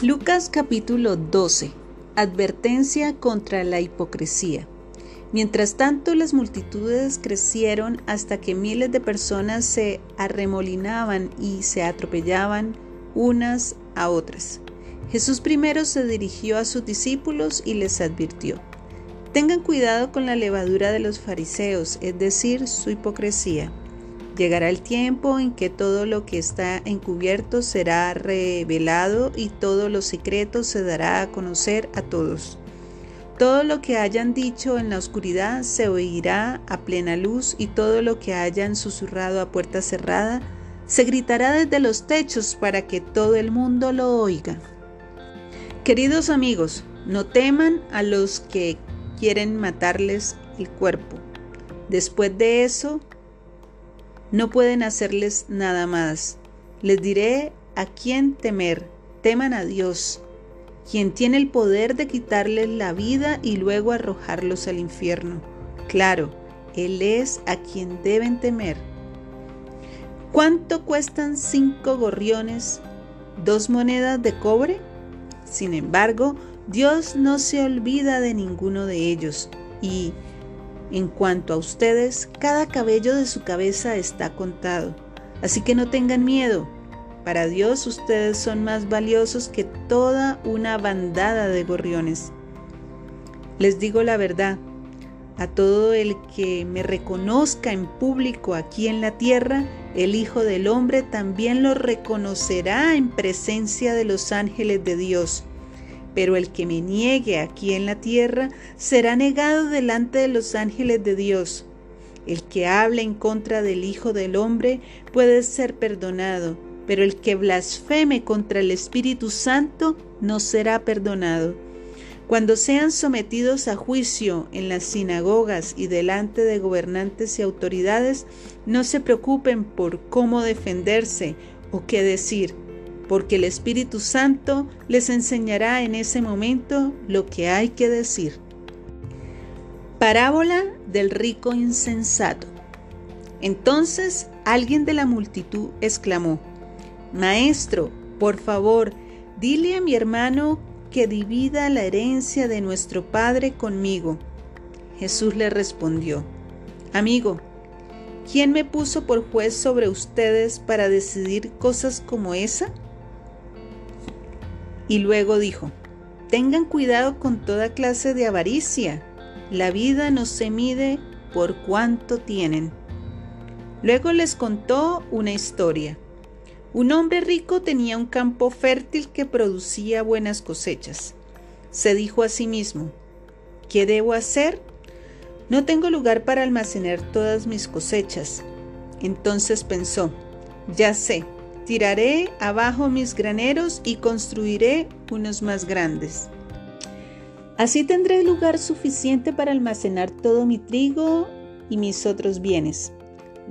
Lucas capítulo 12. Advertencia contra la hipocresía. Mientras tanto, las multitudes crecieron hasta que miles de personas se arremolinaban y se atropellaban unas a otras. Jesús primero se dirigió a sus discípulos y les advirtió, Tengan cuidado con la levadura de los fariseos, es decir, su hipocresía Llegará el tiempo en que todo lo que está encubierto será revelado y todo lo secreto se dará a conocer a todos. Todo lo que hayan dicho en la oscuridad se oirá a plena luz y todo lo que hayan susurrado a puerta cerrada se gritará desde los techos para que todo el mundo lo oiga. Queridos amigos, no teman a los que quieren matarles el cuerpo. Después de eso, no pueden hacerles nada más. Les diré a quién temer. Teman a Dios, quien tiene el poder de quitarles la vida y luego arrojarlos al infierno. Claro, Él es a quien deben temer. ¿Cuánto cuestan cinco gorriones? ¿Dos monedas de cobre? Sin embargo, Dios no se olvida de ninguno de ellos y en cuanto a ustedes, cada cabello de su cabeza está contado. Así que no tengan miedo. Para Dios ustedes son más valiosos que toda una bandada de gorriones. Les digo la verdad, a todo el que me reconozca en público aquí en la tierra, el Hijo del Hombre también lo reconocerá en presencia de los ángeles de Dios pero el que me niegue aquí en la tierra será negado delante de los ángeles de Dios. El que hable en contra del Hijo del Hombre puede ser perdonado, pero el que blasfeme contra el Espíritu Santo no será perdonado. Cuando sean sometidos a juicio en las sinagogas y delante de gobernantes y autoridades, no se preocupen por cómo defenderse o qué decir porque el Espíritu Santo les enseñará en ese momento lo que hay que decir. Parábola del rico insensato. Entonces alguien de la multitud exclamó, Maestro, por favor, dile a mi hermano que divida la herencia de nuestro Padre conmigo. Jesús le respondió, Amigo, ¿quién me puso por juez sobre ustedes para decidir cosas como esa? Y luego dijo, tengan cuidado con toda clase de avaricia. La vida no se mide por cuánto tienen. Luego les contó una historia. Un hombre rico tenía un campo fértil que producía buenas cosechas. Se dijo a sí mismo, ¿qué debo hacer? No tengo lugar para almacenar todas mis cosechas. Entonces pensó, ya sé, Tiraré abajo mis graneros y construiré unos más grandes. Así tendré lugar suficiente para almacenar todo mi trigo y mis otros bienes.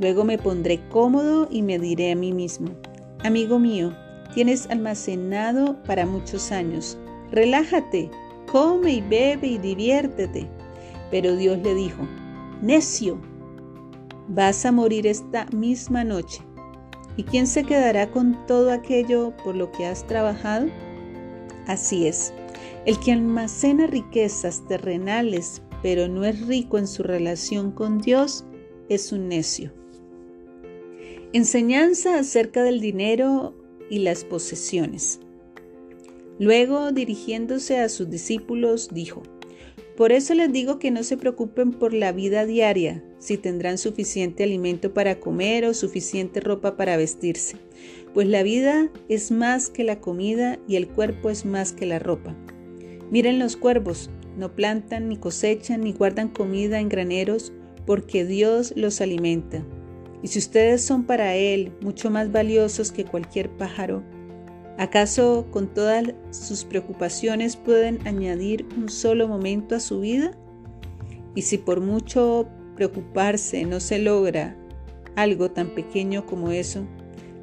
Luego me pondré cómodo y me diré a mí mismo, amigo mío, tienes almacenado para muchos años. Relájate, come y bebe y diviértete. Pero Dios le dijo, necio, vas a morir esta misma noche. ¿Y quién se quedará con todo aquello por lo que has trabajado? Así es, el que almacena riquezas terrenales pero no es rico en su relación con Dios es un necio. Enseñanza acerca del dinero y las posesiones. Luego, dirigiéndose a sus discípulos, dijo, por eso les digo que no se preocupen por la vida diaria, si tendrán suficiente alimento para comer o suficiente ropa para vestirse, pues la vida es más que la comida y el cuerpo es más que la ropa. Miren los cuervos, no plantan ni cosechan ni guardan comida en graneros, porque Dios los alimenta. Y si ustedes son para Él mucho más valiosos que cualquier pájaro, ¿Acaso con todas sus preocupaciones pueden añadir un solo momento a su vida? Y si por mucho preocuparse no se logra algo tan pequeño como eso,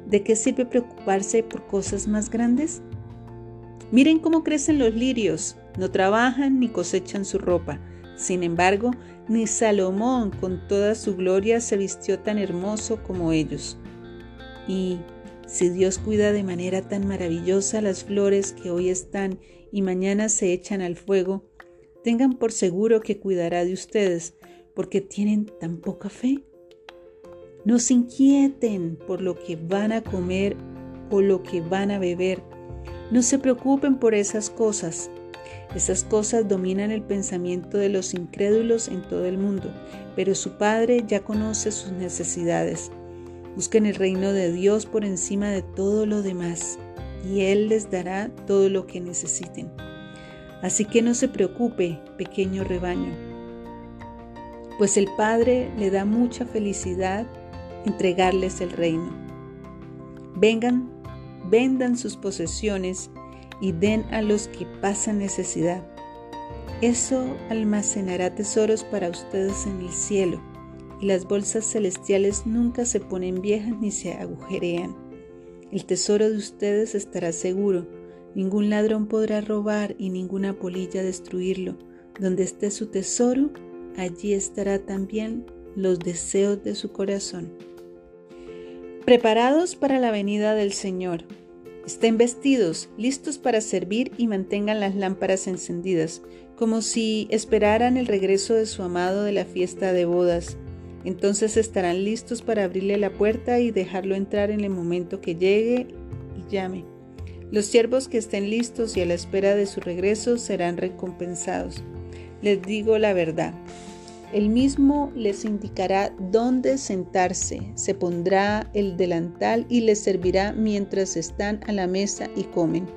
¿de qué sirve preocuparse por cosas más grandes? Miren cómo crecen los lirios, no trabajan ni cosechan su ropa. Sin embargo, ni Salomón con toda su gloria se vistió tan hermoso como ellos. Y Si Dios cuida de manera tan maravillosa las flores que hoy están y mañana se echan al fuego, tengan por seguro que cuidará de ustedes, porque tienen tan poca fe. No se inquieten por lo que van a comer o lo que van a beber. No se preocupen por esas cosas. Esas cosas dominan el pensamiento de los incrédulos en todo el mundo, pero su Padre ya conoce sus necesidades. Busquen el reino de Dios por encima de todo lo demás, y Él les dará todo lo que necesiten. Así que no se preocupe, pequeño rebaño, pues el Padre le da mucha felicidad entregarles el reino. Vengan, vendan sus posesiones y den a los que pasan necesidad. Eso almacenará tesoros para ustedes en el cielo, y las bolsas celestiales nunca se ponen viejas ni se agujerean. El tesoro de ustedes estará seguro, ningún ladrón podrá robar y ninguna polilla destruirlo. Donde esté su tesoro, allí estará también los deseos de su corazón. Preparados para la venida del Señor. Estén vestidos, listos para servir y mantengan las lámparas encendidas, como si esperaran el regreso de su amado de la fiesta de bodas. Entonces estarán listos para abrirle la puerta y dejarlo entrar en el momento que llegue y llame. Los siervos que estén listos y a la espera de su regreso serán recompensados. Les digo la verdad, él mismo les indicará dónde sentarse, se pondrá el delantal y les servirá mientras están a la mesa y comen.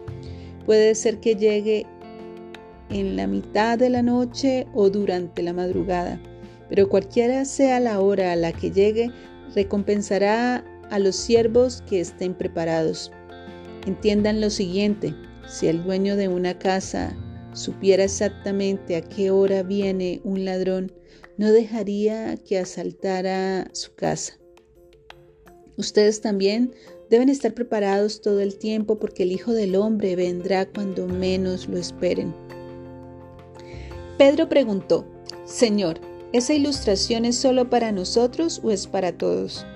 Puede ser que llegue en la mitad de la noche o durante la madrugada, pero cualquiera sea la hora a la que llegue, recompensará a los siervos que estén preparados. Entiendan lo siguiente, si el dueño de una casa supiera exactamente a qué hora viene un ladrón, no dejaría que asaltara su casa. Ustedes también deben estar preparados todo el tiempo porque el Hijo del Hombre vendrá cuando menos lo esperen. Pedro preguntó, Señor, ¿esa ilustración es solo para nosotros o es para todos?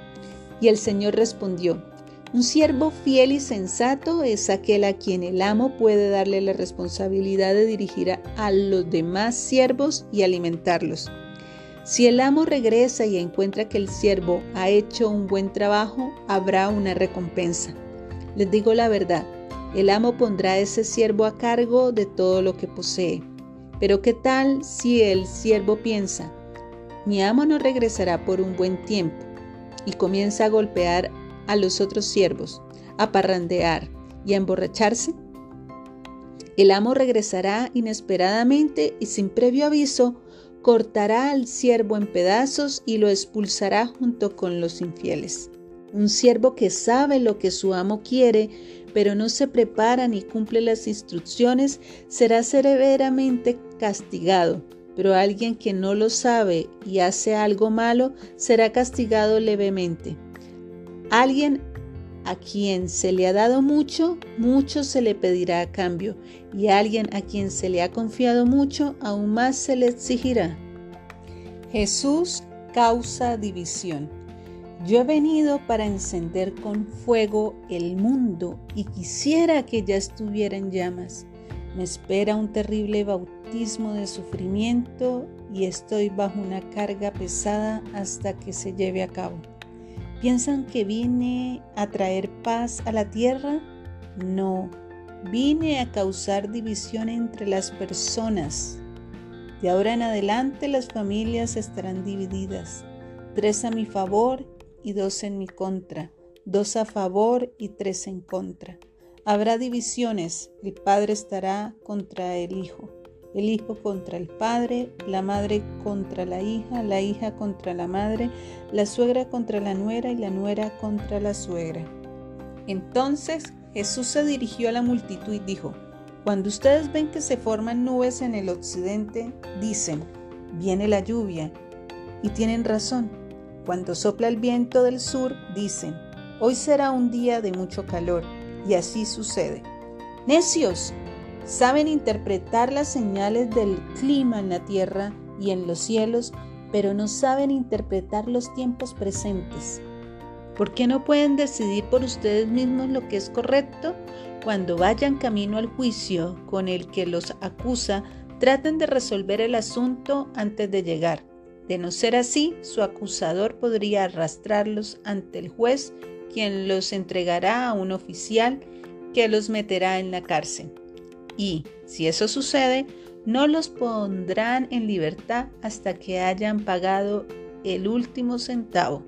Y el Señor respondió, un siervo fiel y sensato es aquel a quien el amo puede darle la responsabilidad de dirigir a, los demás siervos y alimentarlos. Si el amo regresa y encuentra que el siervo ha hecho un buen trabajo, habrá una recompensa. Les digo la verdad, el amo pondrá a ese siervo a cargo de todo lo que posee. Pero ¿qué tal si el siervo piensa, mi amo no regresará por un buen tiempo, y comienza a golpear a los otros siervos, a parrandear y a emborracharse? El amo regresará inesperadamente y sin previo aviso cortará al siervo en pedazos y lo expulsará junto con los infieles. Un siervo que sabe lo que su amo quiere, pero no se prepara ni cumple las instrucciones, será severamente castigado. Pero alguien que no lo sabe y hace algo malo será castigado levemente. Alguien a quien se le ha dado mucho, mucho se le pedirá a cambio, y alguien a quien se le ha confiado mucho, aún más se le exigirá. Jesús causa división. Yo he venido para encender con fuego el mundo y quisiera que ya estuviera en llamas. Me espera un terrible bautismo de sufrimiento y estoy bajo una carga pesada hasta que se lleve a cabo. ¿Piensan que vine a traer paz a la tierra? No, vine a causar división entre las personas. De ahora en adelante las familias estarán divididas, tres a mi favor y dos en mi contra, dos a favor y tres en contra. Habrá divisiones, el padre estará contra el hijo el hijo contra el padre, la madre contra la hija, la hija contra la madre, la suegra contra la nuera y la nuera contra la suegra. Entonces Jesús se dirigió a la multitud y dijo, cuando ustedes ven que se forman nubes en el occidente, dicen, viene la lluvia. Y tienen razón. Cuando sopla el viento del sur, dicen, hoy será un día de mucho calor. Y así sucede. Necios, Saben interpretar las señales del clima en la tierra y en los cielos, pero no saben interpretar los tiempos presentes. ¿Por qué no pueden decidir por ustedes mismos lo que es correcto? Cuando vayan camino al juicio con el que los acusa, traten de resolver el asunto antes de llegar. De no ser así, su acusador podría arrastrarlos ante el juez, quien los entregará a un oficial que los meterá en la cárcel. Y, si eso sucede, no los pondrán en libertad hasta que hayan pagado el último centavo.